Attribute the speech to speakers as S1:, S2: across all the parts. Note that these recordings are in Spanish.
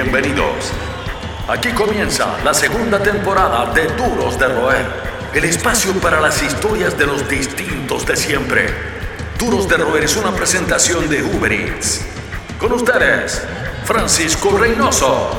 S1: Bienvenidos. Aquí comienza la segunda temporada de Duros de Roer, el espacio para las historias de los distintos de siempre. Duros de Roer es una presentación de Uber Eats. Con ustedes, Francisco Reynoso.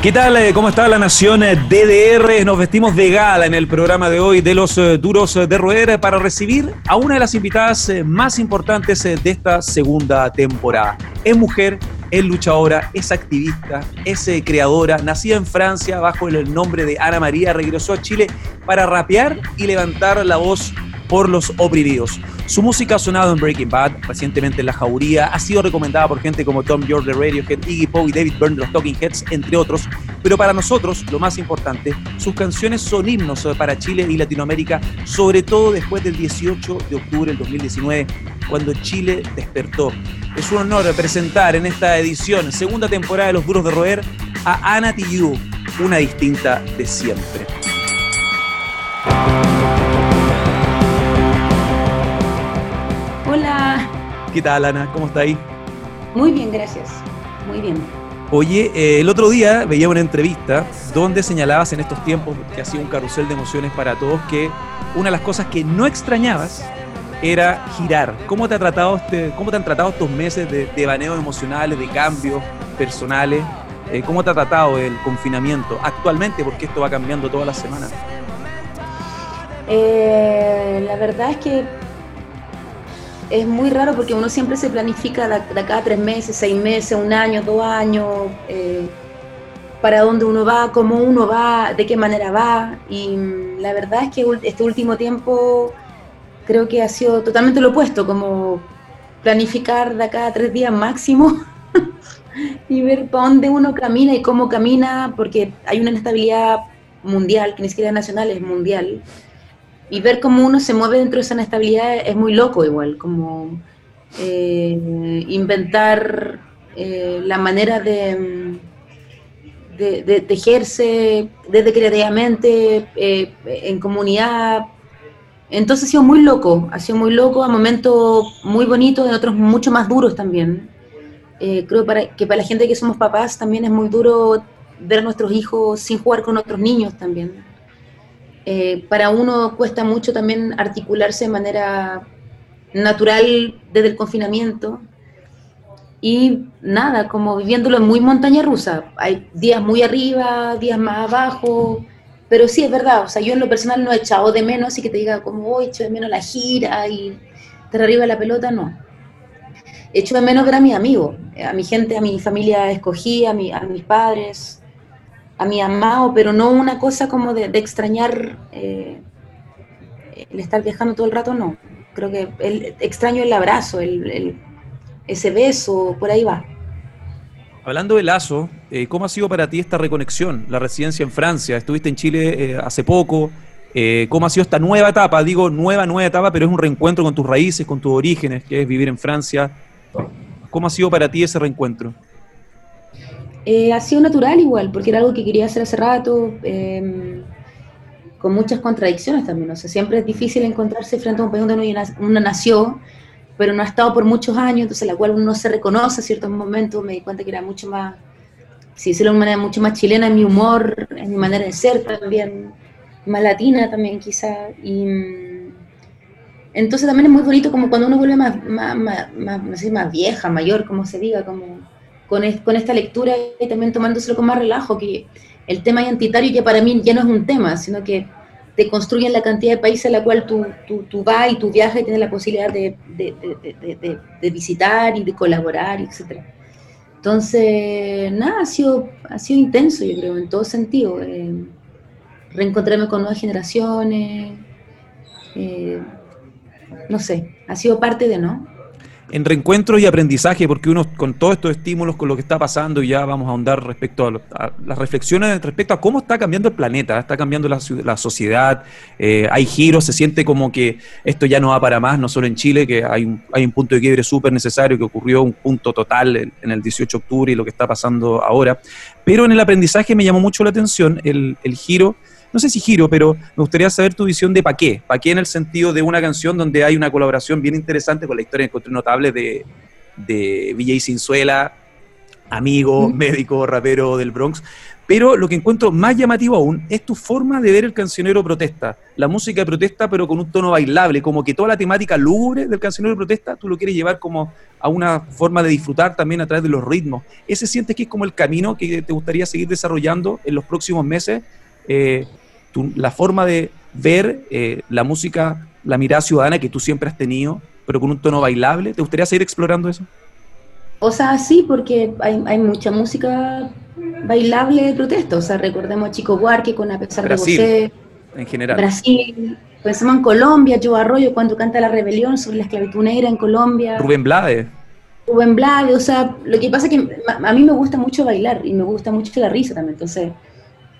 S2: ¿Qué tal? Eh, ¿Cómo está la nación eh, DDR? Nos vestimos de gala en el programa de hoy de los eh, Duros de Roer para recibir a una de las invitadas más importantes de esta segunda temporada. Es mujer, es luchadora, es activista, es creadora, nacida en Francia bajo el nombre de Ana María, regresó a Chile para rapear y levantar la voz por los oprimidos. Su música ha sonado en Breaking Bad, recientemente en La Jauría, ha sido recomendada por gente como Tom York de Radiohead, Iggy Pop y David Byrne de los Talking Heads, entre otros, pero para nosotros, lo más importante, sus canciones son himnos para Chile y Latinoamérica, sobre todo después del 18 de octubre del 2019, cuando Chile despertó. Es un honor presentar en esta edición, segunda temporada de Los Duros de Roer, a Ana Tijoux, una distinta de siempre. ¿Qué tal, Ana? ¿Cómo está ahí?
S3: Muy bien, gracias. Muy bien.
S2: Oye, eh, el otro día veía una entrevista donde señalabas en estos tiempos que ha sido un carrusel de emociones para todos que una de las cosas que no extrañabas era girar. ¿Cómo te, ha tratado este, cómo te han tratado estos meses de, de baneos emocionales, de cambios personales? Eh, ¿Cómo te ha tratado el confinamiento actualmente? Porque esto va cambiando todas las semanas.
S3: Eh, la verdad es que es muy raro porque uno siempre se planifica de, cada tres meses, seis meses, un año, dos años, eh, para dónde uno va, cómo uno va, de qué manera va. Y mm, la verdad es que este último tiempo creo que ha sido totalmente lo opuesto, como planificar de cada tres días máximo y ver para dónde uno camina y cómo camina, porque hay una inestabilidad mundial, que ni siquiera nacional, es mundial y ver cómo uno se mueve dentro de esa inestabilidad es muy loco igual, como eh, inventar eh, la manera de, de, tejerse desde creativamente eh, en comunidad. Entonces ha sido muy loco, ha sido muy loco, a momentos muy bonitos, en otros mucho más duros también. creo para, que para la gente que somos papás también es muy duro ver a nuestros hijos sin jugar con otros niños también eh, para uno cuesta mucho también articularse de manera natural desde el confinamiento. Y nada, como viviéndolo en muy montaña rusa. Hay días muy arriba, días más abajo, pero sí es verdad, o sea, yo en lo personal no he echado de menos, y que te diga como, hoy echo de menos la gira y te arriba la pelota, no. Echo de menos ver a mis amigos, a mi gente, a mi familia escogida, a mis padres, a mi amado, pero no una cosa como de, extrañar eh, el estar viajando todo el rato, no. Creo que extraño el abrazo, el, ese beso, por ahí va.
S2: Hablando de lazo, eh, ¿cómo ha sido para ti esta reconexión, la residencia en Francia? Estuviste en Chile eh, hace poco. ¿Cómo ha sido esta nueva etapa? Digo nueva, nueva etapa, pero es un reencuentro con tus raíces, con tus orígenes, que es vivir en Francia. ¿Cómo ha sido para ti ese reencuentro?
S3: Eh, ha sido natural igual, porque era algo que quería hacer hace rato, em, con muchas contradicciones también. O sea, siempre es difícil encontrarse frente a un país donde uno nació, pero no ha estado por muchos años, entonces la cual uno no se reconoce a ciertos momentos. Me di cuenta que era mucho más, si una manera mucho más chilena en mi humor, en mi manera de ser también, más latina también quizá. Y mm, entonces también es muy bonito como cuando uno vuelve más, más, más, más, más vieja, mayor, como se diga, como con, con esta lectura y también tomándoselo con más relajo, que el tema identitario ya para mí ya no es un tema, sino que te construyen la cantidad de países a la cual tú, tú, tú vas y tú viajas y tienes la posibilidad de, de, de, visitar y de colaborar, etc. Entonces, nada, ha sido, ha sido intenso, yo creo, en todo sentido. Eh, reencontrarme con nuevas generaciones, eh, no sé, ha sido parte de, ¿no?
S2: En reencuentros y aprendizaje, porque uno con todos estos estímulos, con lo que está pasando, y ya vamos a ahondar respecto a, las reflexiones respecto a cómo está cambiando el planeta, está cambiando la, sociedad, eh, hay giros, se siente como que esto ya no va para más, no solo en Chile, que hay un, hay un punto de quiebre súper necesario, que ocurrió un punto total en, el 18 de octubre y lo que está pasando ahora, pero en el aprendizaje me llamó mucho la atención el, el giro no sé si giro, pero me gustaría saber tu visión de Paqué. Paqué en el sentido de una canción donde hay una colaboración bien interesante con la historia encontré notable de, de Villa y Cinzuela, amigo, médico, rapero del Bronx. Pero lo que encuentro más llamativo aún es tu forma de ver el cancionero protesta. La música de protesta, pero con un tono bailable, como que toda la temática lúgubre del cancionero de protesta, tú lo quieres llevar como a una forma de disfrutar también a través de los ritmos. ¿Ese sientes que es como el camino que te gustaría seguir desarrollando en los próximos meses? Eh, la forma de ver eh, la música, la mirada ciudadana que tú siempre has tenido, pero con un tono bailable. ¿Te gustaría seguir explorando eso?
S3: O sea, sí, porque hay, hay mucha música bailable de protesta. O sea, recordemos a Chico Buarque con A pesar de José.
S2: En general.
S3: Brasil. Pensamos en Colombia, Joe Arroyo cuando canta La Rebelión sobre la esclavitud negra en Colombia.
S2: Rubén Blade.
S3: Rubén Blade, o sea, lo que pasa es que a mí me gusta mucho bailar y me gusta mucho la risa también. Entonces,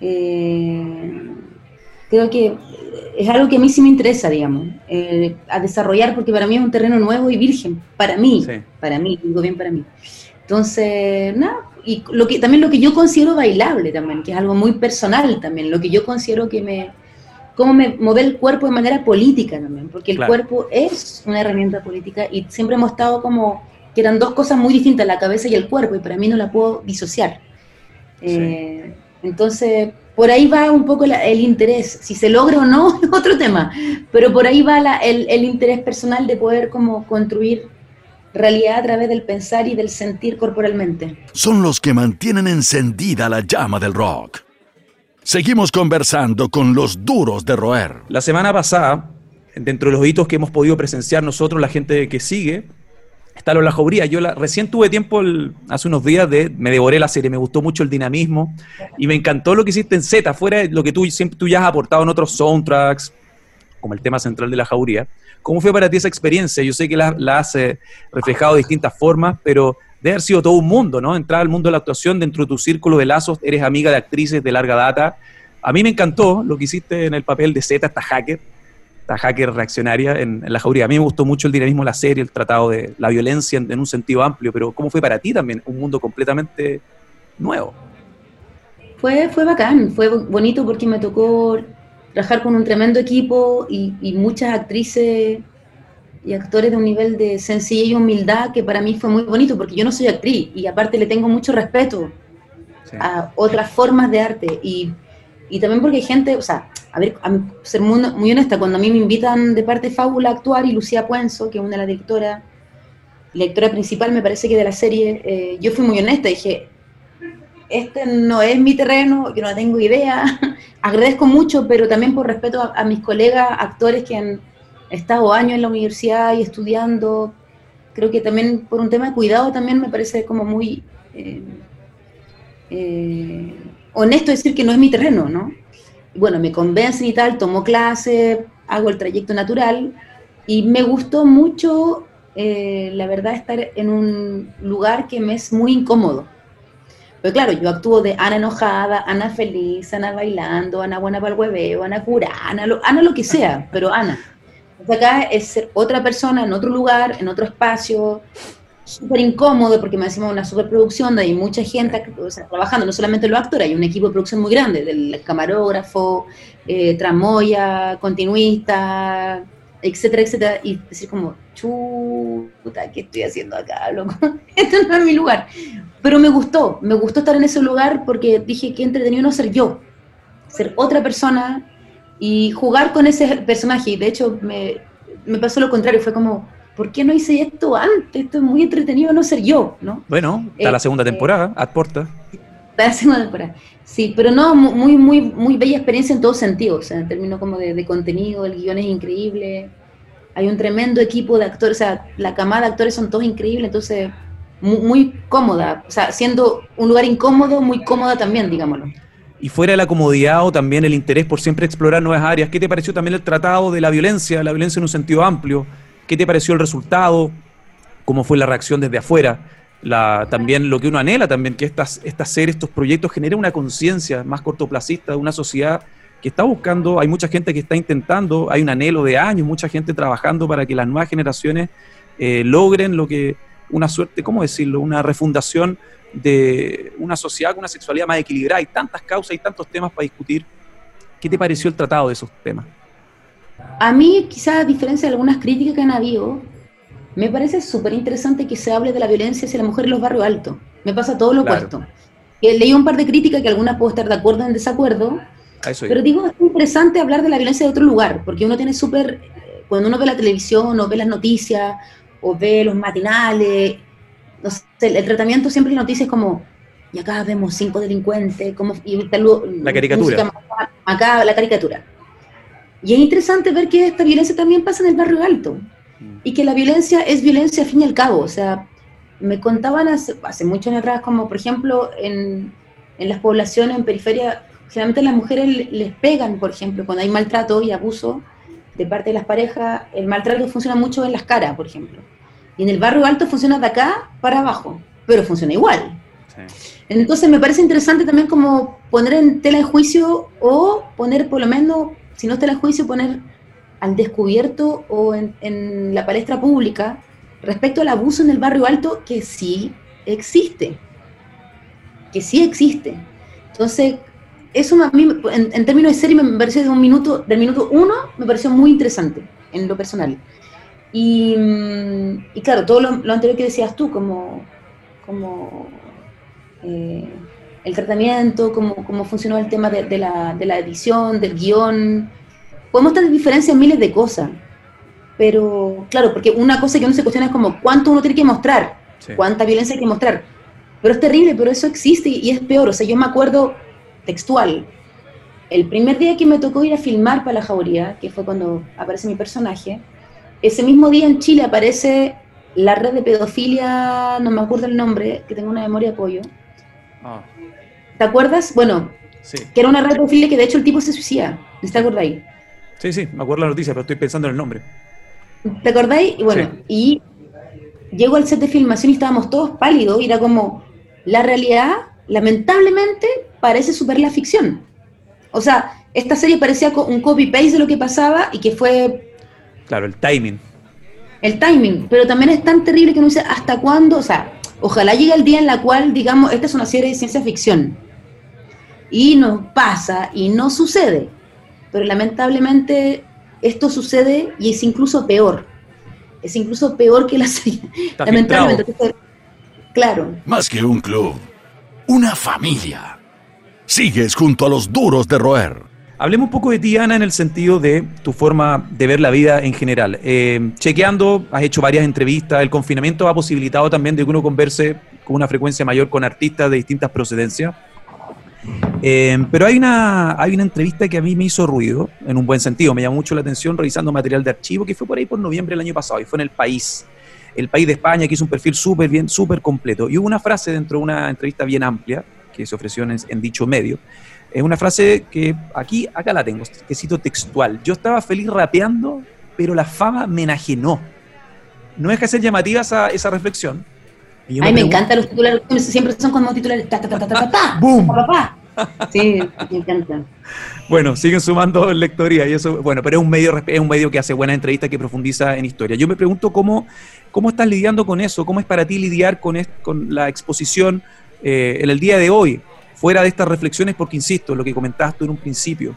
S3: eh, creo que es algo que a mí sí me interesa, digamos, eh, a desarrollar, porque para mí es un terreno nuevo y virgen, para mí, para mí, digo bien para mí. Entonces, nada, y lo que, también lo que yo considero bailable también, que es algo muy personal también, lo que yo considero que me, cómo me mueve el cuerpo de manera política también, porque el cuerpo es una herramienta política y siempre hemos estado como que eran dos cosas muy distintas, la cabeza y el cuerpo, y para mí no la puedo disociar. Eh, entonces, por ahí va un poco el interés, si se logra o no es otro tema, pero por ahí va el, el, interés personal de poder como construir realidad a través del pensar y del sentir corporalmente.
S1: Son los que mantienen encendida la llama del rock. Seguimos conversando con los duros de roer.
S2: La semana pasada, dentro de los hitos que hemos podido presenciar nosotros, la gente que sigue, está la Jauría. Yo recién tuve tiempo hace unos días de, me devoré la serie, me gustó mucho el dinamismo y me encantó lo que hiciste en Z, fuera de lo que tú siempre tú ya has aportado en otros soundtracks, como el tema central de la Jauría. ¿Cómo fue para ti esa experiencia? Yo sé que la, has eh, reflejado de distintas formas, pero debe haber sido todo un mundo, ¿no? Entrar al mundo de la actuación dentro de tu círculo de lazos, eres amiga de actrices de larga data. A mí me encantó lo que hiciste en el papel de Z, esta hacker esta hacker reaccionaria en, la jauría. A mí me gustó mucho el dinamismo de la serie, el tratado de la violencia en, un sentido amplio, pero ¿cómo fue para ti también? Un mundo completamente nuevo.
S3: Fue, fue bacán, fue bonito porque me tocó trabajar con un tremendo equipo y, muchas actrices y actores de un nivel de sencillez y humildad que para mí fue muy bonito porque yo no soy actriz y aparte le tengo mucho respeto a otras formas de arte y, y también porque hay gente, o sea, a ver, ser muy, honesta, cuando a mí me invitan de parte Fábula a actuar y Lucía Puenzo, que es una de las directoras, directora principal me parece que de la serie, eh, yo fui muy honesta, dije, este no es mi terreno, yo no tengo idea, agradezco mucho, pero también por respeto a, mis colegas actores que han estado años en la universidad y estudiando, creo que también por un tema de cuidado también me parece como muy eh, eh, honesto decir que no es mi terreno, ¿no? Bueno, me convencen y tal, tomo clase, hago el trayecto natural y me gustó mucho, eh, la verdad, estar en un lugar que me es muy incómodo. Pero claro, yo actúo de Ana enojada, Ana feliz, Ana bailando, Ana buena para el hueveo, Ana cura, Ana lo, Ana lo que sea, pero Ana. acá es ser otra persona en otro lugar, en otro espacio, súper incómodo porque me decimos una superproducción hay mucha gente trabajando, no solamente los actores, hay un equipo de producción muy grande, del camarógrafo, eh, tramoya, continuista, etcétera, etcétera, y decir como, chuta, ¿qué estoy haciendo acá, loco? este no es mi lugar. Pero me gustó, me gustó estar en ese lugar porque dije que entretenido no ser yo, ser otra persona y jugar con ese personaje. Y de hecho me, me pasó lo contrario, fue como, ¿por qué no hice esto antes? Esto es muy entretenido no ser yo, ¿no?
S2: Bueno, está la segunda eh, temporada, a porta.
S3: Está la segunda temporada. Sí, pero no, muy, muy, muy bella experiencia en todos sentidos, o sea, en términos como de, contenido, el guion es increíble, hay un tremendo equipo de actores, o sea, la camada de actores son todos increíbles, entonces muy, muy, cómoda, o sea, siendo un lugar incómodo, muy cómoda también, digámoslo.
S2: Y fuera de la comodidad o también el interés por siempre explorar nuevas áreas, ¿qué te pareció también el tratado de la violencia, la violencia en un sentido amplio? ¿Qué te pareció el resultado? ¿Cómo fue la reacción desde afuera? también lo que uno anhela también, que estas, estas series, estos proyectos generen una conciencia más cortoplacista de una sociedad que está buscando, hay mucha gente que está intentando, hay un anhelo de años, mucha gente trabajando para que las nuevas generaciones eh, logren lo que, una suerte, ¿cómo decirlo? Una refundación de una sociedad con una sexualidad más equilibrada. Hay tantas causas y tantos temas para discutir. ¿Qué te pareció el tratado de esos temas?
S3: A mí, quizás a diferencia de algunas críticas que han habido, me parece súper interesante que se hable de la violencia hacia la mujer en los barrios altos. me pasa todo lo opuesto. Leí un par de críticas que algunas puedo estar de acuerdo o en desacuerdo, pero digo, es interesante hablar de la violencia de otro lugar, porque uno tiene súper, cuando uno ve la televisión o ve las noticias o ve los matinales, no sé, el, tratamiento siempre de noticias como, y acá vemos cinco delincuentes, como, y
S2: la caricatura.
S3: Acá la caricatura. Y es interesante ver que esta violencia también pasa en el barrio alto, mm. y que la violencia es violencia al fin y al cabo, o sea, me contaban hace, hace muchos años atrás, como por ejemplo en, en las poblaciones en periferia, generalmente las mujeres les pegan, por ejemplo, cuando hay maltrato y abuso de parte de las parejas, el maltrato funciona mucho en las caras, por ejemplo. Y en el barrio alto funciona de acá para abajo, pero funciona igual. Entonces me parece interesante también como poner en tela de juicio o poner por lo menos, si no está en juicio, poner al descubierto o en, la palestra pública respecto al abuso en el barrio alto que sí existe, que sí existe. Entonces, eso a mí, en, términos de serie, me pareció de un minuto, del minuto uno, me pareció muy interesante en lo personal. Y, y claro, todo lo, anterior que decías tú, como, como eh, el tratamiento, cómo, cómo funcionó el tema de, la, de, la, edición, del guion, podemos tener diferencias en miles de cosas. Pero claro, porque una cosa que uno se cuestiona es como cuánto uno tiene que mostrar, cuánta violencia hay que mostrar. Pero es terrible, pero eso existe y es peor. O sea, yo me acuerdo textual. El primer día que me tocó ir a filmar para la jauría, que fue cuando aparece mi personaje, ese mismo día en Chile aparece la red de pedofilia, no me acuerdo el nombre, que tengo una memoria de apoyo. Ah. ¿Te acuerdas? Bueno, que era una red de que de hecho el tipo se suicida. ¿Te ahí?
S2: Sí, sí, me acuerdo la noticia, pero estoy pensando en el nombre.
S3: ¿Te acordáis? Y bueno, y llego al set de filmación y estábamos todos pálidos y era como, la realidad, lamentablemente, parece super la ficción. O sea, esta serie parecía un copy-paste de lo que pasaba y que fue...
S2: Claro, el timing.
S3: El timing, pero también es tan terrible que no sé hasta cuándo, o sea, ojalá llegue el día en la cual, digamos, esta es una serie de ciencia ficción. Y nos pasa y no sucede. Pero lamentablemente esto sucede y es incluso peor. Es incluso peor que la serie. Lamentablemente. Claro.
S1: Más que un club, una familia. Sigues junto a los duros de roer.
S2: Hablemos un poco de ti, Ana, en el sentido de tu forma de ver la vida en general. Eh, chequeando, has hecho varias entrevistas, el confinamiento ha posibilitado también de que uno converse con una frecuencia mayor con artistas de distintas procedencias. Eh, pero hay una, hay una entrevista que a mí me hizo ruido, en un buen sentido, me llamó mucho la atención revisando material de archivo, que fue por ahí por noviembre del año pasado, y fue en El País, El País de España, que hizo un perfil súper bien, súper completo. Y hubo una frase dentro de una entrevista bien amplia, que se ofreció en, en dicho medio, es una frase que aquí, acá la tengo, que cito textual. Yo estaba feliz rapeando, pero la fama me enajenó. No es que ser llamativa esa, esa reflexión,
S3: Ay, me, encantan los titulares, siempre son como titulares, ta, ta, ta, ta, ta, ta, ¡Boom! Sí, me encanta.
S2: Bueno, siguen sumando lectoría y eso, bueno, pero es un medio es un medio que hace buenas entrevistas, que profundiza en historia. Yo me pregunto cómo, cómo estás lidiando con eso, cómo es para ti lidiar con, con la exposición eh, en el día de hoy, fuera de estas reflexiones, porque insisto, lo que comentabas tú en un principio,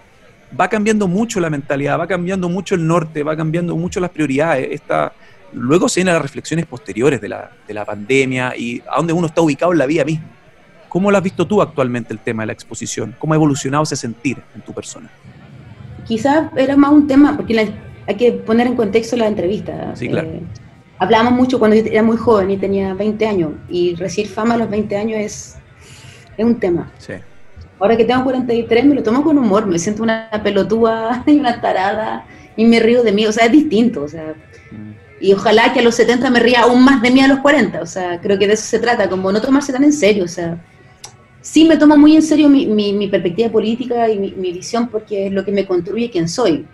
S2: va cambiando mucho la mentalidad, va cambiando mucho el norte, va cambiando mucho las prioridades. Esta, Luego se vienen las reflexiones posteriores de la, de la pandemia y a dónde uno está ubicado en la vida misma. ¿Cómo lo has visto tú actualmente el tema de la exposición? ¿Cómo ha evolucionado ese sentir en tu persona?
S3: Quizás era más un tema, porque hay que poner en contexto la entrevista.
S2: Sí, claro. Eh,
S3: hablábamos mucho cuando yo era muy joven y tenía 20 años, y recibir fama a los 20 años es, es un tema.
S2: Sí.
S3: Ahora que tengo 43 me lo tomo con humor, me siento una pelotúa y una tarada y me río de mí, o sea, es distinto, o sea, y ojalá que a los 70 me ría aún más de mí a los 40, o sea, creo que de eso se trata, como no tomarse tan en serio, o sea, sí me tomo muy en serio mi, mi, perspectiva política y mi, visión porque es lo que me construye quién soy,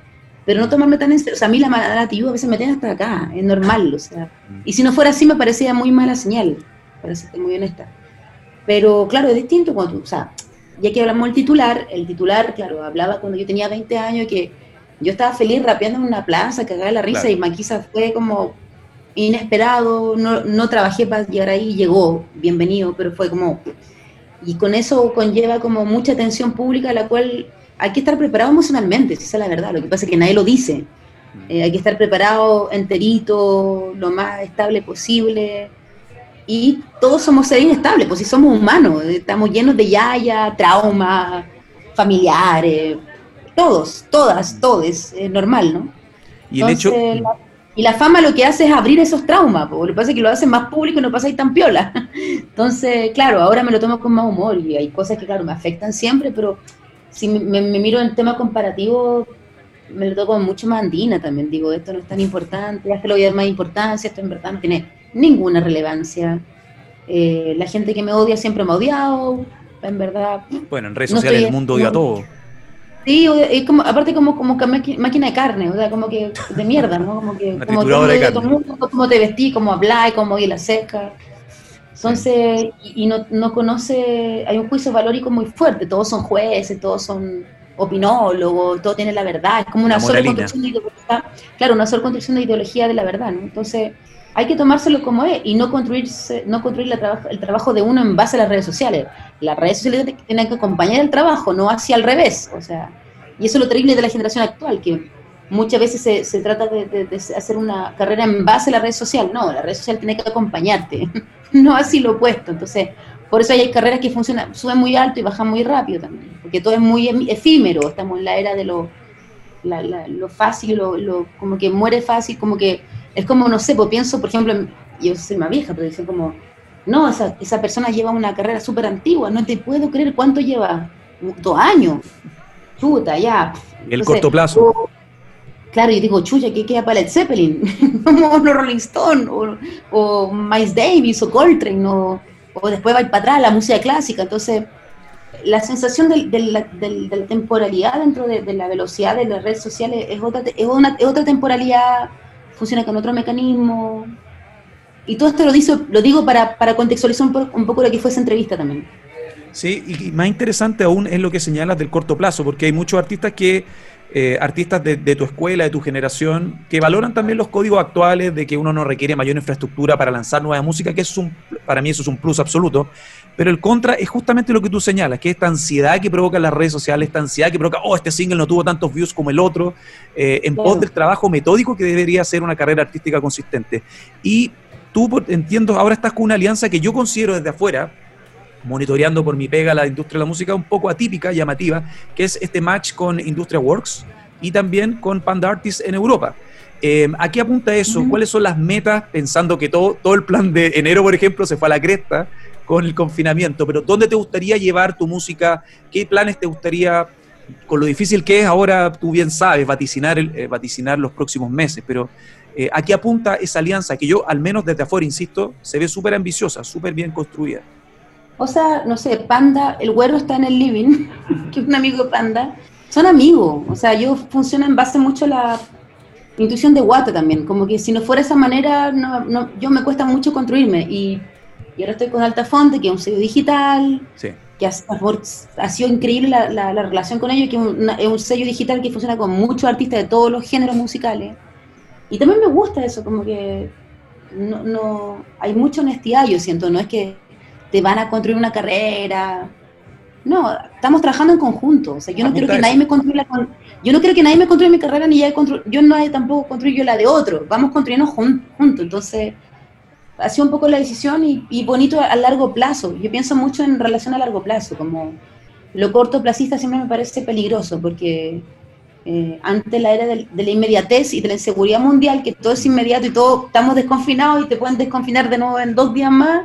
S3: pero no tomarme tan en serio, o sea, a mí la narrativa a veces me tiene hasta acá, es normal, o sea, y si no fuera así me parecía muy mala señal, para ser muy honesta. Pero claro, es distinto cuando tú, o sea, ya que hablamos del titular, el titular, claro, hablaba cuando yo tenía 20 años que yo estaba feliz rapeando en una plaza, cagada la risa, y Maquisa fue como inesperado, no, no trabajé para llegar ahí, llegó, bienvenido, pero fue como... Y con eso conlleva como mucha atención pública, la cual hay que estar preparado emocionalmente, esa es la verdad, lo que pasa es que nadie lo dice. Mm. Eh, hay que estar preparado enterito, lo más estable posible. y todos somos seres inestables, pues si somos humanos, estamos llenos de yaya, trauma, familiares, todos, todas, todos, es normal, ¿no?
S2: Y el hecho...
S3: y la fama lo que hace es abrir esos traumas, porque lo que pasa es que lo hace más público y no pasa ahí tan piola. Entonces, claro, ahora me lo tomo con más humor y hay cosas que, claro, me afectan siempre, pero si me, miro en tema comparativo, me lo toco mucho más andina también. Digo, esto no es tan importante, ya lo voy a dar más importancia, esto en verdad no tiene ninguna relevancia. Eh, la gente que me odia siempre me ha odiado, en verdad.
S2: Bueno, en redes sociales el mundo odia a todo.
S3: Sí, es como, aparte como, como máquina de carne, o sea, como que de mierda, ¿no? Como que como, como te vestí, cómo hablas, cómo y la seca. Entonces, y, no, no, conoce, hay un juicio valórico muy fuerte, todos son jueces, todos son opinólogos, todo tiene la verdad, es como una sola construcción de ideología, claro, una sola construcción de ideología de la verdad, ¿no? Entonces, hay que tomárselo como es y no construirse, no construir el trabajo de uno en base a las redes sociales. Las redes sociales tienen que acompañar el trabajo, no hacia al revés. O sea, y eso es lo terrible de la generación actual, que muchas veces se, se trata de, hacer una carrera en base a la red social. No, la red social tiene que acompañarte, no así lo opuesto. Entonces, por eso hay carreras que funcionan, suben muy alto y bajan muy rápido también, porque todo es muy efímero. Estamos en la era de lo, lo fácil, lo, como que muere fácil, como que es como, no sé, pues pienso, por ejemplo, yo soy más vieja, pero dicen como, no, esa, esa persona lleva una carrera súper antigua, no te puedo creer cuánto lleva, dos años, chuta, ya.
S2: El corto plazo.
S3: claro, y digo, chucha, ¿qué queda para el Zeppelin? Como los Rolling Stone, o, o Miles Davis, o Coltrane, o, o después va para atrás la música clásica, entonces la sensación de, la, temporalidad dentro de, la velocidad de las redes sociales es otra, es, una, es otra temporalidad funciona con otro mecanismo. Y todo esto lo, digo, lo digo para, para contextualizar un, poco lo que fue esa entrevista también.
S2: Sí, y más interesante aún es lo que señalas del corto plazo, porque hay muchos artistas que, eh, artistas de, de, tu escuela, de tu generación, que valoran también los códigos actuales de que uno no requiere mayor infraestructura para lanzar nueva música, que es un, para mí eso es un plus absoluto. Pero el contra es justamente lo que tú señalas, que esta ansiedad que provoca las redes sociales, esta ansiedad que provoca, oh, este single no tuvo tantos views como el otro, eh, en pos del trabajo metódico que debería ser una carrera artística consistente. Y tú, entiendo, ahora estás con una alianza que yo considero desde afuera, monitoreando por mi pega la industria de la música, un poco atípica, llamativa, que es este match con Industria Works y también con Panda Artists en Europa. Eh, ¿A qué apunta eso? ¿Cuáles son las metas? Pensando que todo, todo el plan de enero, por ejemplo, se fue a la cresta con el confinamiento, pero ¿dónde te gustaría llevar tu música? ¿Qué planes te gustaría, con lo difícil que es ahora, tú bien sabes, vaticinar, eh, vaticinar los próximos meses, pero eh, ¿a qué apunta esa alianza que yo, al menos desde afuera, insisto, se ve súper ambiciosa, súper bien construida?
S3: O sea, no sé, Panda, el güero está en el living, que es un amigo de Panda, son amigos, o sea, yo funciono en base mucho a la intuición de Guata también, como que si no fuera esa manera, yo me cuesta mucho construirme y y ahora estoy con Altafonte, que es un sello digital, que ha, sido increíble la, relación con ellos, que es un sello digital que funciona con muchos artistas de todos los géneros musicales. Y también me gusta eso, como que no, no hay mucha honestidad, yo siento, no es que te van a construir una carrera. No, estamos trabajando en conjunto. O sea, yo no quiero que nadie me construya yo no quiero que nadie me construya mi carrera ni ya yo no tampoco construyo la de otro. Vamos construyendo juntos. Entonces, ha sido un poco la decisión y, bonito a, largo plazo. Yo pienso mucho en relación a largo plazo, como lo cortoplacista siempre me parece peligroso, porque eh, ante la era de, la inmediatez y de la inseguridad mundial, que todo es inmediato y todo estamos desconfinados y te pueden desconfinar de nuevo en dos días más,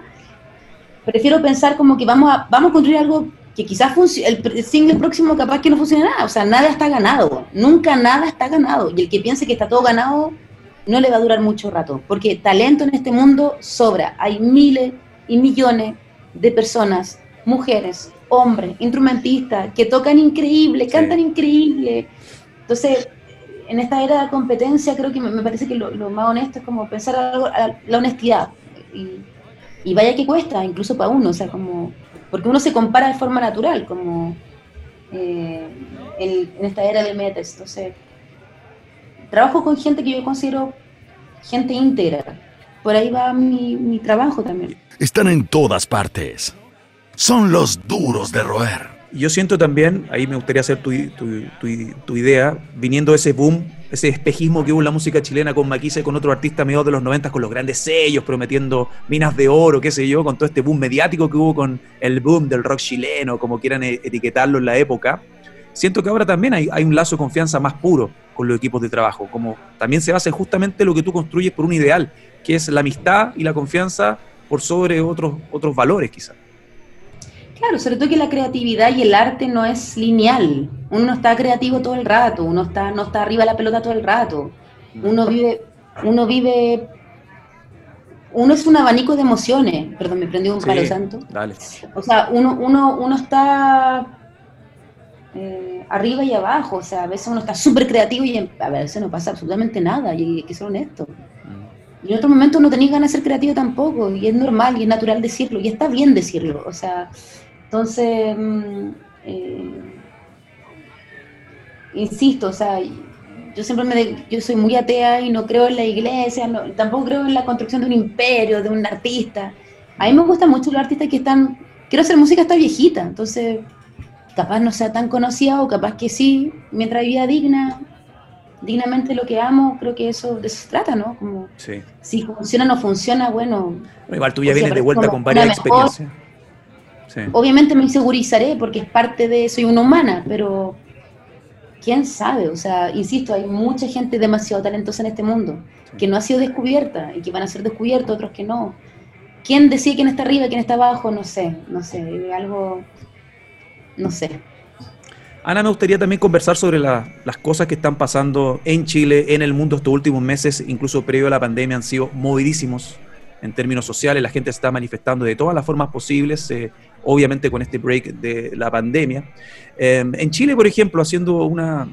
S3: prefiero pensar como que vamos a, vamos a construir algo que quizás el, el single próximo capaz que no funcione nada, o sea, nada está ganado, nunca nada está ganado, y el que piense que está todo ganado no le va a durar mucho rato, porque talento en este mundo sobra. Hay miles y millones de personas, mujeres, hombres, instrumentistas, que tocan increíble, cantan increíble. Entonces, en esta era de competencia, creo que me, parece que lo, más honesto es como pensar algo, la honestidad. Y, vaya que cuesta, incluso para uno, o sea, como, porque uno se compara de forma natural, como eh, en, esta era del metas. Entonces, trabajo con gente que yo considero gente íntegra. Por ahí va mi, trabajo también.
S1: Están en todas partes. Son los duros de roer.
S2: Yo siento también, ahí me gustaría hacer tu, tu, idea, viniendo ese boom ese espejismo que hubo en la música chilena con Maquisa y con otros artistas mediados de los 90 con los grandes sellos, prometiendo minas de oro, qué sé yo, con todo este boom mediático que hubo con el boom del rock chileno, como quieran e-, etiquetarlo en la época. Siento que ahora también hay, hay un lazo de confianza más puro con los equipos de trabajo, como también se basa justamente lo que tú construyes por un ideal, que es la amistad y la confianza por sobre otros, otros valores quizás.
S3: Claro, sobre todo que la creatividad y el arte no es lineal. Uno no está creativo todo el rato, uno está, no está arriba de la pelota todo el rato. Uno vive, uno vive, uno es un abanico de emociones. Perdón, me prendió un palo santo. Dale. O sea, uno, uno, uno está eh, arriba y abajo. O sea, a veces uno está súper creativo y a veces no pasa absolutamente nada. Y hay que ser honesto. Mm. Y en otros momentos no tenéis ganas de ser creativo tampoco. Y es normal y es natural decirlo. Y está bien decirlo. O sea, entonces, mm, eh, insisto, o sea, yo siempre me, yo soy muy atea y no creo en la iglesia, tampoco creo en la construcción de un imperio, de un artista. A mí me gustan mucho los artistas que están, quiero hacer música hasta viejita, entonces capaz no sea tan conocida o capaz que sí, mientras vida digna, dignamente lo que amo, creo que eso de eso se trata, ¿no? Como si funciona o no funciona, bueno.
S2: igual tú ya vienes de vuelta con varias experiencias.
S3: Obviamente me insegurizaré porque es parte de, soy una humana, pero quién sabe, o sea, insisto, hay mucha gente demasiado talentosa en este mundo que no ha sido descubierta y que van a ser descubiertos, otros que no. ¿Quién decide quién está arriba, quién está abajo? No sé, no sé, algo, no sé.
S2: Ana, me gustaría también conversar sobre las cosas que están pasando en Chile, en el mundo estos últimos meses, incluso previo a la pandemia, han sido movidísimos en términos sociales, la gente está manifestando de todas las formas posibles, eh, obviamente con este break de la pandemia. Em, en Chile, por ejemplo, haciendo una,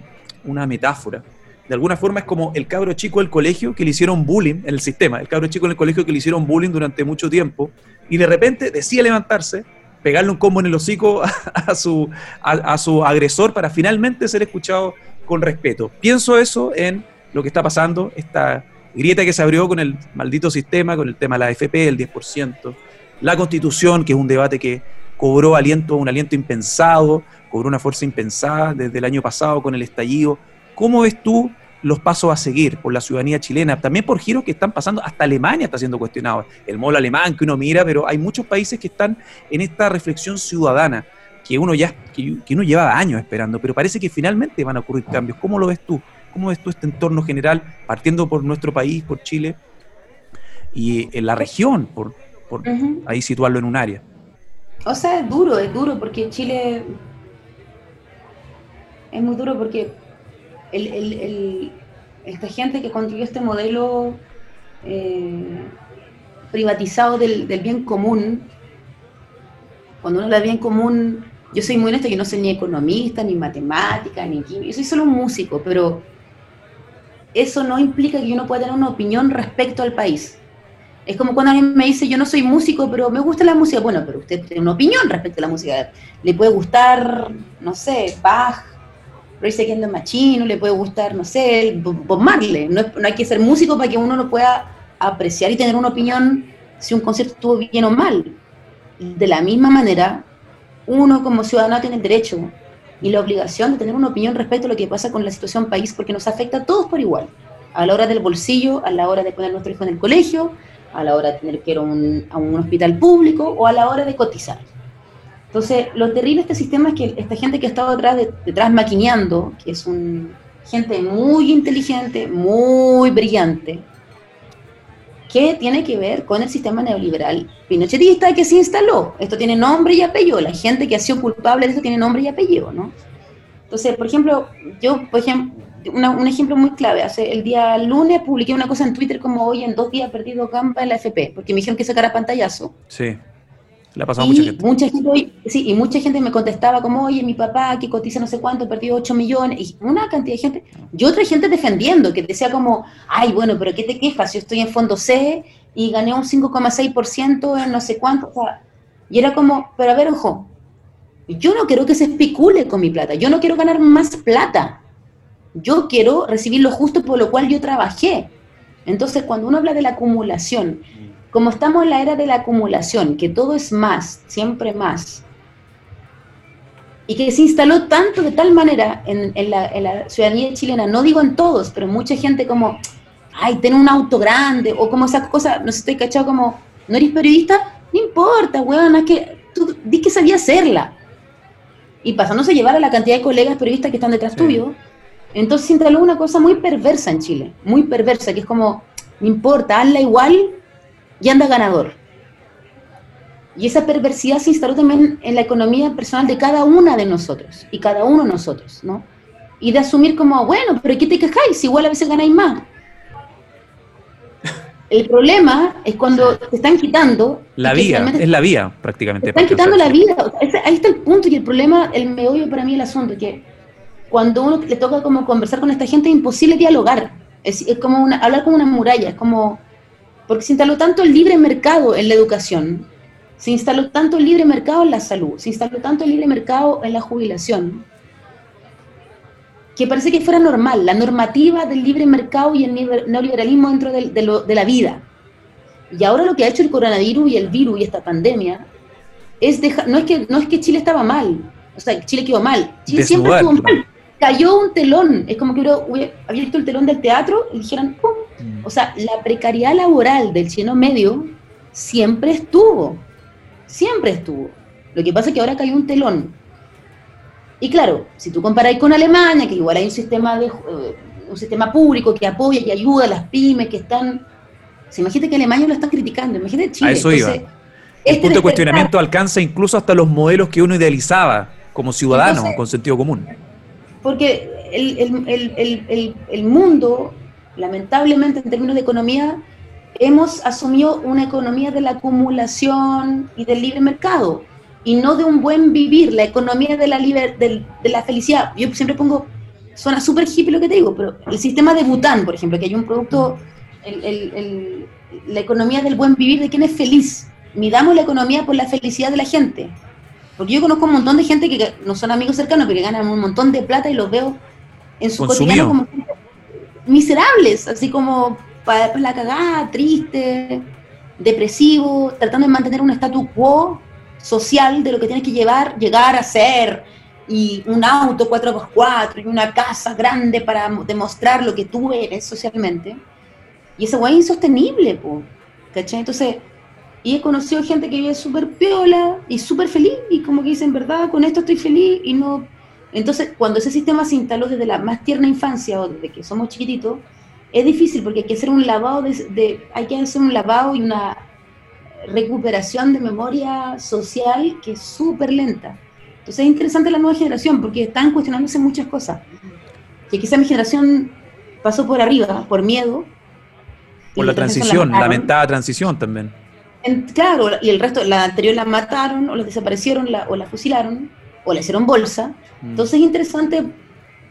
S2: una, metáfora, de alguna forma es como el cabro chico del colegio que le hicieron bullying en el sistema, el cabro chico en el colegio que le hicieron bullying durante mucho tiempo y de repente decide levantarse, pegarle un combo en el hocico a, su, a su agresor para finalmente ser escuchado con respeto. Pienso eso en lo que está pasando, esta grieta que se abrió con el maldito sistema, con el tema de la AFP, el 10%, la constitución, que es un debate que cobró aliento, un aliento impensado, cobró una fuerza impensada desde el año pasado con el estallido. ¿Cómo ves tú los pasos a seguir por la ciudadanía chilena? También por giros que están pasando, hasta Alemania está siendo cuestionado, el molo alemán que uno mira, pero hay muchos países que están en esta reflexión ciudadana que uno ya que, uno lleva años esperando, pero parece que finalmente van a ocurrir cambios. ¿Cómo lo ves tú? ¿Cómo ves tú este entorno general, partiendo por nuestro país, por Chile, y en la región, por, ahí situarlo en un área?
S3: O sea, es duro, es duro porque Chile es muy duro porque esta gente que construyó este modelo eh, privatizado del, bien común, cuando uno habla de bien común, yo soy muy honesta, yo no soy ni economista, ni matemática, ni química, yo soy solo un músico, pero eso no implica que uno pueda tener una opinión respecto al país. Es como cuando alguien me dice, yo no soy músico, pero me gusta la música. Bueno, pero usted tiene una opinión respecto a la música. Le puede gustar, no sé, Bach, Royce Against Machine, le puede gustar, no sé. No, no hay que ser músico para que uno lo pueda apreciar y tener una opinión si un concierto estuvo bien o mal. De la misma manera, uno como ciudadano tiene el derecho y la obligación de tener una opinión respecto a lo que pasa con la situación país, porque nos afecta a todos por igual. A la hora del bolsillo, a la hora de poner a nuestro hijo en el colegio, a la hora de tener que ir a un, hospital público o a la hora de cotizar. Entonces, lo terrible de este sistema es que esta gente que ha estado detrás, detrás maquineando, que es un, gente muy inteligente, muy brillante, que tiene que ver con el sistema neoliberal pinochetista que se instaló. Esto tiene nombre y apellido. La gente que ha sido culpable de esto tiene nombre y apellido, ¿no? Entonces, por ejemplo, yo, por ejemplo, un ejemplo muy clave. Hace el día lunes publiqué una cosa en Twitter como hoy en dos días perdido Campa en la FP, porque me dijeron que sacara pantallazo.
S2: Sí. Le ha pasado a mucha gente.
S3: Mucha gente sí, y mucha gente me contestaba como, oye, mi papá que cotiza no sé cuánto, perdió 8 millones, y una cantidad de gente, y otra gente defendiendo, que decía como, ay, bueno, pero ¿qué te quejas? Yo estoy en fondo C y gané un 5,6% en no sé cuánto, y era como, pero a ver, ojo, yo no quiero que se especule con mi plata, yo no quiero ganar más plata, yo quiero recibir lo justo por lo cual yo trabajé. Entonces, cuando uno habla de la acumulación, como estamos en la era de la acumulación, que todo es más, siempre más, y que se instaló tanto de tal manera en, la, ciudadanía chilena, no digo en todos, pero mucha gente como, ay, tiene un auto grande, o como esas cosas, no sé, estoy cachado como, ¿no eres periodista? No importa, weón, es que tú di que sabía hacerla. Y pasándose a llevar a la cantidad de colegas periodistas que están detrás tuyo, entonces se instaló una cosa muy perversa en Chile, muy perversa, que es como, no importa, hazla igual y anda ganador. Y esa perversidad se instaló también en la economía personal de cada una de nosotros y cada uno de nosotros, ¿no? Y de asumir como, bueno, pero ¿qué te quejáis? Igual a veces ganáis más. El problema es cuando te están quitando.
S2: La vía, es la vía prácticamente.
S3: Te están quitando la vida. ahí está el punto y el problema, el meollo para mí el asunto, que cuando uno le toca como conversar con esta gente es imposible dialogar. Es, es como una, hablar con una muralla, es como. Porque se instaló tanto el libre mercado en la educación, se instaló tanto el libre mercado en la salud, se instaló tanto el libre mercado en la jubilación, que parece que fuera normal, la normativa del libre mercado y el neoliberalismo dentro de, la vida. Y ahora lo que ha hecho el coronavirus y el virus y esta pandemia es dejar, no es que no es que Chile estaba mal, o sea, Chile quedó mal, Chile siempre estuvo mal. Cayó un telón, es como que hubiera abierto el telón del teatro y dijeran, ¡pum! O sea, la precariedad laboral del chino medio siempre estuvo siempre estuvo. Lo que pasa es que ahora cayó un telón. Y claro, si tú comparáis con Alemania, que igual hay un sistema, de, eh, un sistema público que apoya y ayuda a las pymes que están... Se imagínate que Alemania lo está criticando, imagínate Chile.
S2: A eso iba. el este punto de cuestionamiento alcanza incluso hasta los modelos que uno idealizaba como ciudadano con sentido común.
S3: Porque el, el mundo, lamentablemente en términos de economía, hemos asumido una economía de la acumulación y del libre mercado y no de un buen vivir, la economía de la, de, la felicidad. Yo siempre pongo, suena súper hippie lo que te digo, pero el sistema de Bután, por ejemplo, que hay un producto, la economía del buen vivir, de quién es feliz. Midamos la economía por la felicidad de la gente. Porque yo conozco un montón de gente que no son amigos cercanos, pero que ganan un montón de plata y los veo en su cotidiano como miserables, así como para la cagada, triste, depresivo, tratando de mantener un status quo social de lo que tienes que llevar, llegar a ser, y un auto 4x4 y una casa grande para demostrar lo que tú eres socialmente. Y ese guay es insostenible, po, ¿cachai? Entonces, y he conocido gente que vive súper piola y súper feliz, y como que dicen, verdad, con esto estoy feliz, y no... Entonces, cuando ese sistema se instaló desde la más tierna infancia o desde que somos chiquititos, es difícil porque hay que hacer un lavado de, hay que hacer un lavado y una recuperación de memoria social que es súper lenta. Entonces es interesante la nueva generación porque están cuestionándose muchas cosas. Que quizá mi generación pasó por arriba, por miedo.
S2: Por la transición, la lamentada transición también.
S3: claro, y el resto, la anterior la mataron, o la desaparecieron, o la fusilaron, o la hicieron bolsa. Mm. Entonces es interesante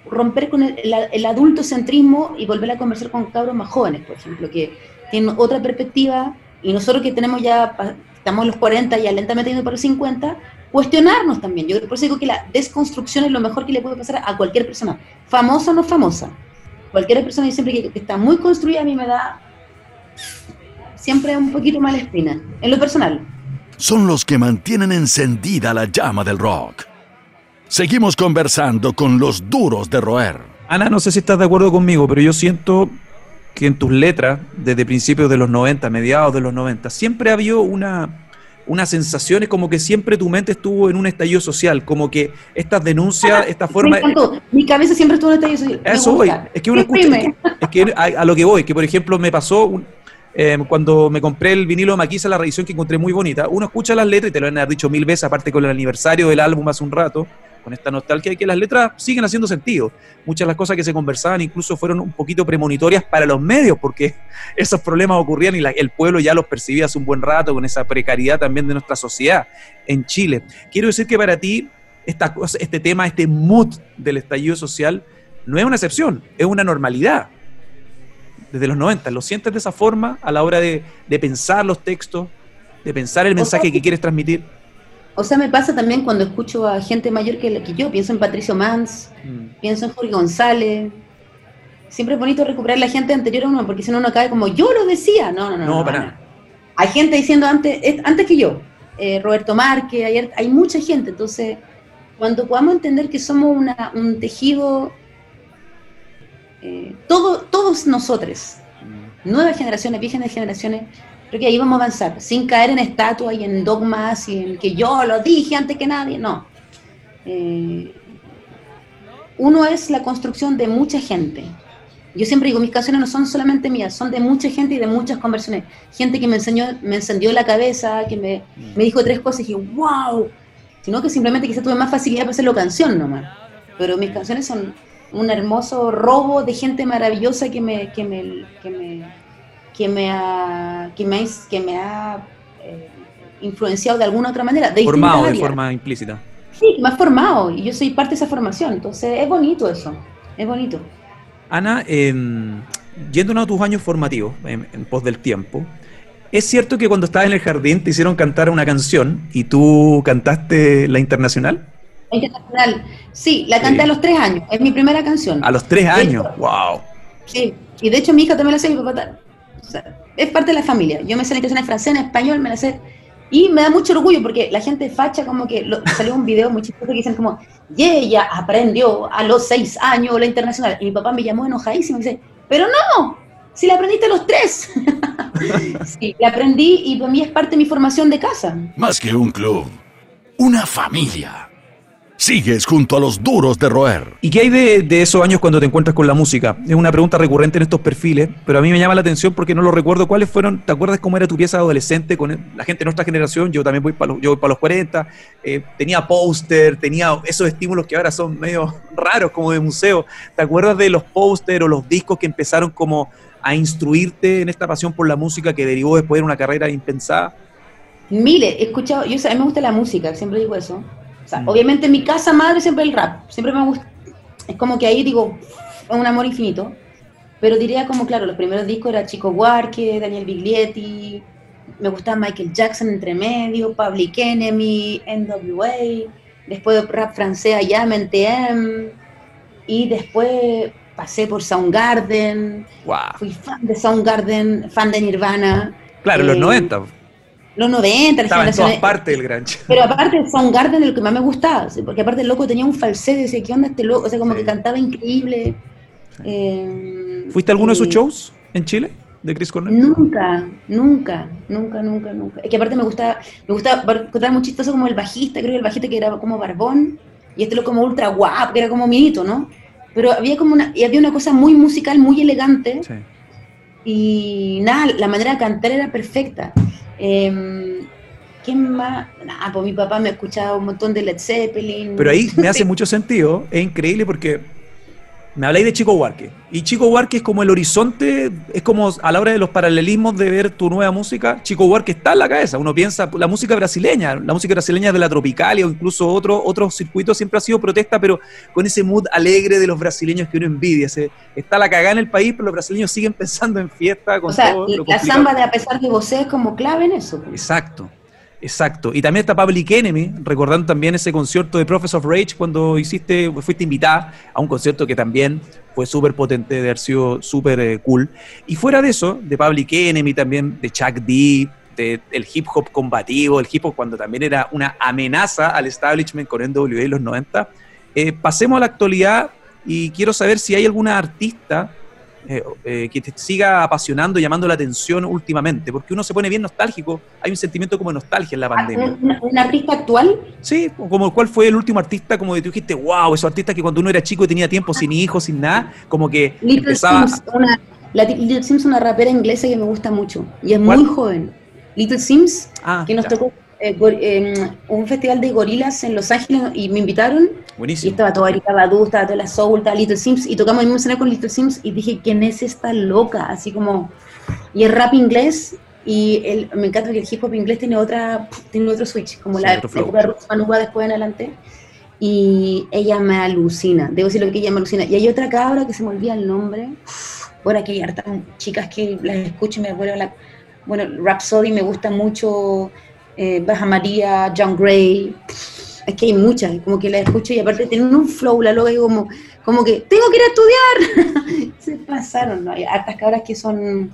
S3: romper con el, adultocentrismo y volver a conversar con cabros más jóvenes, por ejemplo, que tienen otra perspectiva y nosotros que tenemos ya, estamos en los 40 y ya lentamente yendo para los 50, cuestionarnos también. Yo por eso digo que la desconstrucción es lo mejor que le puede pasar a cualquier persona, famosa o no famosa. Cualquier persona, y siempre que, que está muy construida, a mí me da siempre un poquito mala espina, en lo personal.
S1: Son los que mantienen encendida la llama del rock Seguimos conversando con los duros de roer.
S2: Ana, no sé si estás de acuerdo conmigo, pero yo siento que en tus letras, desde principios de los 90, mediados de los 90, siempre ha habido una, una sensación, es como que siempre tu mente estuvo en un estallido social, como que estas denuncias, esta forma...
S3: Mi cabeza siempre estuvo en un estallido social.
S2: Eso voy, es que uno escucha, es que, a, lo que voy, que por ejemplo me pasó eh, cuando me compré el vinilo de Maquisa, la revisión que encontré muy bonita, uno escucha las letras y te lo han dicho mil veces, aparte con el aniversario del álbum hace un rato, con esta nostalgia de que las letras siguen haciendo sentido. Muchas de las cosas que se conversaban incluso fueron un poquito premonitorias para los medios, porque esos problemas ocurrían y el pueblo ya los percibía hace un buen rato con esa precariedad también de nuestra sociedad en Chile. Quiero decir que para ti esta cosa, este tema, este mood del estallido social, no es una excepción, es una normalidad. Desde los 90, ¿lo sientes de esa forma a la hora de, de pensar los textos, de pensar el mensaje que quieres transmitir?
S3: O sea, me pasa también cuando escucho a gente mayor que, que yo, pienso en Patricio Mans, mm. pienso en Jorge González. Siempre es bonito recuperar la gente anterior a uno, porque si no uno cae como, yo lo decía. No, no, no. No, para nada. Hay gente diciendo antes, antes que yo, eh, Roberto Márquez, ayer, hay mucha gente, entonces cuando podamos entender que somos una, un tejido, eh, todo, todos nosotros, mm. nuevas generaciones, viejas generaciones, creo que ahí vamos a avanzar, sin caer en estatuas y en dogmas y en que yo lo dije antes que nadie, no. Eh, uno es la construcción de mucha gente. Yo siempre digo, mis canciones no son solamente mías, son de mucha gente y de muchas conversiones. Gente que me enseñó, me encendió la cabeza, que me, me dijo tres cosas y dije, wow, sino que simplemente quizás tuve más facilidad para hacerlo canción nomás. Pero mis canciones son un hermoso robo de gente maravillosa que me, que me, que me, que me ha, que me, que me ha eh, influenciado de alguna otra manera. De
S2: formado de forma implícita.
S3: Sí, me ha formado y yo soy parte de esa formación. Entonces es bonito eso, es bonito.
S2: Ana, yendo a tus años formativos, en pos del tiempo, ¿Es cierto que cuando estabas en el jardín te hicieron cantar una canción y tú cantaste la internacional?
S3: La internacional, sí, la canté a los tres años, es mi primera canción.
S2: A los tres años, wow.
S3: Sí, y de hecho mi hija también la hace, mi papá, es parte de la familia. Yo me sé la canción en francés, en español, me la sé. Y me da mucho orgullo porque la gente facha como que salió un video muy chistoso que dicen como, y ella aprendió a los seis años la internacional. Y mi papá me llamó enojadísimo y dice, pero no, si la aprendiste los tres. sí, la aprendí y para mí es parte de mi formación de casa.
S1: Más que un club, una familia. Sigues junto a los duros de roer.
S2: ¿Y qué hay de, esos años cuando te encuentras con la música? Es una pregunta recurrente en estos perfiles, pero a mí me llama la atención porque no lo recuerdo. ¿Cuáles fueron? ¿Te acuerdas cómo era tu pieza adolescente con la gente de nuestra generación? Yo también voy para los, yo voy para los 40. Eh, tenía póster, tenía esos estímulos que ahora son medio raros, como de museo. ¿Te acuerdas de los póster o los discos que empezaron como a instruirte en esta pasión por la música que derivó después de una carrera impensada?
S3: Mire, he escuchado, yo a mí me gusta la música, siempre digo eso. O sea, mm. obviamente en mi casa madre siempre el rap, siempre me gusta. Es como que ahí digo, es un amor infinito. Pero diría como, claro, los primeros discos era Chico Buarque, Daniel Biglietti, me gustaba Michael Jackson entre medio, Public Enemy, NWA, después de rap francés allá, MTM, y después pasé por Soundgarden, fui fan de Soundgarden, fan de Nirvana.
S2: Claro, los 90.
S3: Los 90,
S2: Estaba en todas partes del Granch.
S3: Pero aparte de Soundgarden es lo que más me gustaba, porque aparte el loco tenía un falsete, decía, ¿qué onda este loco? O sea, como que cantaba increíble.
S2: Eh, ¿Fuiste a alguno de sus shows en Chile? de Chris Cornell?
S3: Nunca, nunca, nunca, nunca, nunca. Es que aparte me gusta, me gusta encontrar muy chistoso como el bajista, creo que el bajista que era como barbón, y este lo como ultra guapo, que era como minito, ¿no? pero había como una, y había una cosa muy musical, muy elegante. Y nada, la manera de cantar era perfecta. Eh, ¿Quién más? Nada, pues mi papá me ha escuchado un montón de Led Zeppelin.
S2: Pero ahí me hace mucho sentido, es increíble porque me habláis de Chico Huarque. Y Chico Huarque es como el horizonte, es como a la hora de los paralelismos de ver tu nueva música, Chico Huarque está en la cabeza. Uno piensa, la música brasileña, la música brasileña de la tropical o incluso otro, otros circuitos siempre ha sido protesta, pero con ese mood alegre de los brasileños que uno envidia. Se, está la cagada en el país, pero los brasileños siguen pensando en fiesta.
S3: Con o sea, la samba de A pesar de vos es como clave en eso.
S2: Pues. Exacto. Exacto. Y también está Public Enemy, recordando también ese concierto de Prophets of Rage cuando hiciste, fuiste invitada a un concierto que también fue súper potente, de haber sido súper eh, cool. Y fuera de eso, de Public Enemy también, de Chuck D, de, el hip hop combativo, el hip hop cuando también era una amenaza al establishment con NWA en los 90. Eh, pasemos a la actualidad y quiero saber si hay alguna artista eh, eh, que te siga apasionando, llamando la atención últimamente? Porque uno se pone bien nostálgico, hay un sentimiento como de nostalgia en la ah, pandemia.
S3: ¿Un, artista actual?
S2: Sí, como cuál fue el último artista como de tú dijiste, wow, esos artistas que cuando uno era chico y tenía tiempo sin hijos, sin nada, como que
S3: Little empezaba... Sims, una, Little Sims una rapera inglesa que me gusta mucho y es muy joven. Little Sims, ah, que nos tocó eh, em, un festival de gorilas en Los Ángeles y me invitaron.
S2: Buenísimo.
S3: Y estaba toda Erika Badu, estaba toda la Soul, estaba Little Sims, y tocamos el mismo escenario con Little Sims y dije, ¿quién es esta loca? Así como, y el rap inglés, y el, me encanta que el hip hop inglés tiene otra tiene otro switch, como la época de después en adelante. Y ella me alucina, debo decir lo que ella me alucina. Y hay otra cabra que se me olvida el nombre. Bueno, aquí hay hartas chicas que las escucho y me acuerdo la. Bueno, Rhapsody me gusta mucho eh, Baja María, John Gray, es que hay muchas, como que la escucho y aparte tienen un flow, la loca, como, como que tengo que ir a estudiar. Se pasaron, ¿no? Hay hartas cabras que son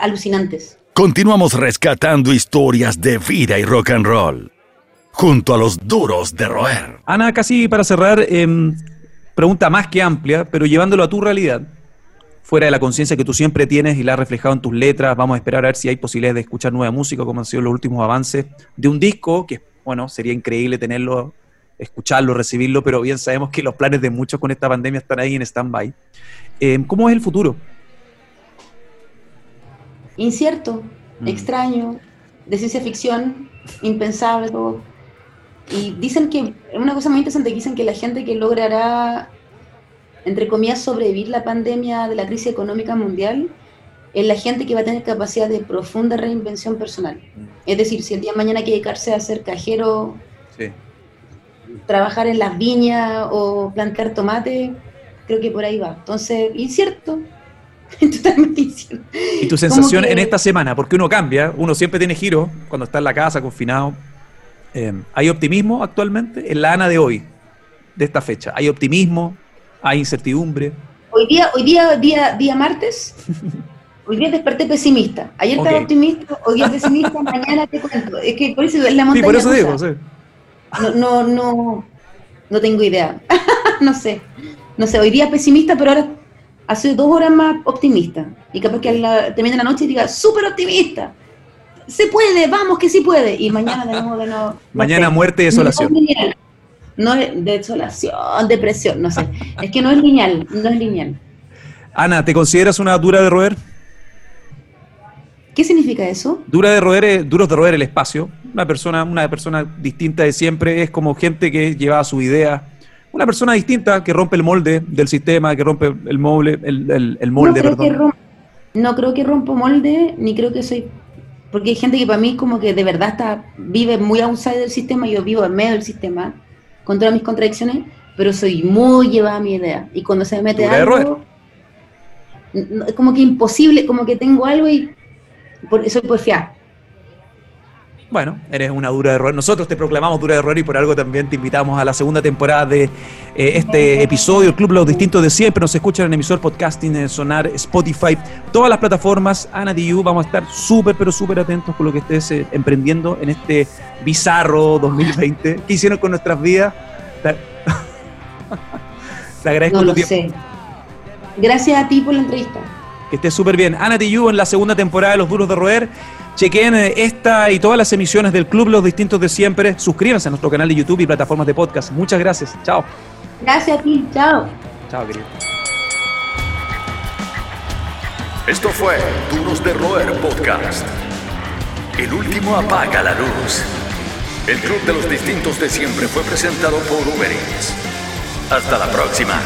S3: alucinantes.
S1: Continuamos rescatando historias de vida y rock and roll. junto a los duros de roer.
S2: Ana, casi para cerrar, em, pregunta más que amplia, pero llevándolo a tu realidad, fuera de la conciencia que tú siempre tienes y la has reflejado en tus letras, vamos a esperar a ver si hay posibilidades de escuchar nueva música, como han sido los últimos avances de un disco, que bueno, sería increíble tenerlo, escucharlo, recibirlo, pero bien sabemos que los planes de muchos con esta pandemia están ahí en stand-by. Em, ¿Cómo es el futuro?
S3: Incierto, mm. extraño, de ciencia ficción, impensable. Y dicen que, una cosa muy interesante, dicen que la gente que logrará, entre comillas, sobrevivir la pandemia de la crisis económica mundial, es la gente que va a tener capacidad de profunda reinvención personal. Mm. Es decir, si el día de mañana hay que dedicarse a ser cajero, trabajar en las viñas o plantar tomate, creo que por ahí va. Entonces, incierto,
S2: Totalmente incierto. ¿Y tu sensación en esta semana? Porque uno cambia, uno siempre tiene giro cuando está en la casa, confinado. Eh, ¿Hay optimismo actualmente en la ANA de hoy, de esta fecha? ¿Hay optimismo? ¿Hay incertidumbre?
S3: Hoy día, hoy día, día, día martes, hoy día desperté pesimista. Ayer estaba optimista, hoy día pesimista, mañana te cuento. Es que por eso es la montaña. Sí, por eso digo, sí. No, no, no, no tengo idea. no sé. No sé, hoy día pesimista, pero ahora hace dos horas más optimista. Y capaz que la, termine la noche y diga, súper optimista. Se puede, vamos que sí puede. Y mañana de nuevo, de nuevo.
S2: mañana muerte y desolación.
S3: No, es desolación, depresión, no sé. Es que no es lineal, no es lineal.
S2: Ana, ¿te consideras una dura de roer?
S3: ¿Qué significa eso?
S2: Dura de roer, duros de roer el espacio. Una persona, una persona distinta de siempre, es como gente que lleva su idea una persona distinta que rompe el molde del sistema, que rompe el molde, el, molde,
S3: no creo, Que no creo que rompo molde, ni creo que soy, porque hay gente que para mí como que de verdad está, vive muy outside del sistema, yo vivo en medio del sistema, con todas mis contradicciones, pero soy muy llevada a mi idea. Y cuando se me mete algo, es como que imposible, como que tengo algo y por eso pues fiar.
S2: Bueno, eres una dura de error. Nosotros te proclamamos dura de error y por algo también te invitamos a la segunda temporada de eh, este episodio, el Club Los Distintos de Siempre. Nos escuchan en emisor podcasting, en Sonar, Spotify, todas las plataformas. Ana DU, vamos a estar súper, pero súper atentos con lo que estés eh, emprendiendo en este bizarro 2020. ¿Qué hicieron con nuestras vidas?
S3: Te, agradezco no lo Sé. Gracias a ti por la entrevista.
S2: Que estés súper bien. Ana DU en la segunda temporada de Los Duros de Roer. Chequen eh, esta y todas las emisiones del Club Los Distintos de Siempre. Suscríbanse a nuestro canal de YouTube y plataformas de podcast. Muchas gracias. Chao.
S3: Gracias a ti. Chao. Chao,
S1: querido. Esto fue Duros de Roer Podcast. El último apaga la luz. El Club de los Distintos de Siempre fue presentado por Uber Hasta la próxima.